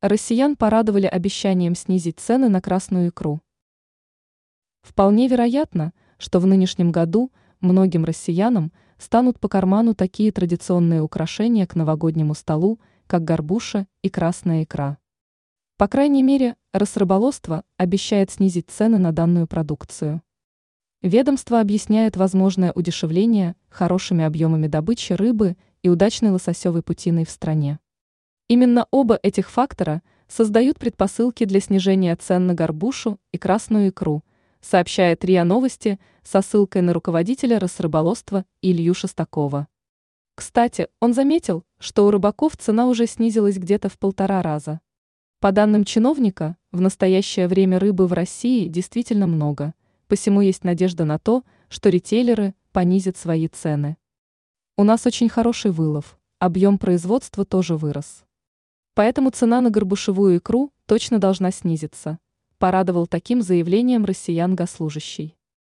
Россиян порадовали обещанием снизить цены на красную икру. Вполне вероятно, что в нынешнем году многим россиянам станут по карману такие традиционные украшения к новогоднему столу, как горбуша и красная икра. По крайней мере, Росрыболовство обещает снизить цены на данную продукцию. Ведомство объясняет возможное удешевление хорошими объемами добычи рыбы и удачной лососевой путиной в стране. Именно оба этих фактора создают предпосылки для снижения цен на горбушу и красную икру, сообщает РИА Новости со ссылкой на руководителя Росрыболовства Илью Шестакова. Кстати, он заметил, что у рыбаков цена уже снизилась где-то в полтора раза. По данным чиновника, в настоящее время рыбы в России действительно много, посему есть надежда на то, что ритейлеры понизят свои цены. У нас очень хороший вылов, объем производства тоже вырос. Поэтому цена на горбушевую икру точно должна снизиться, порадовал таким заявлением россиян госслужащий.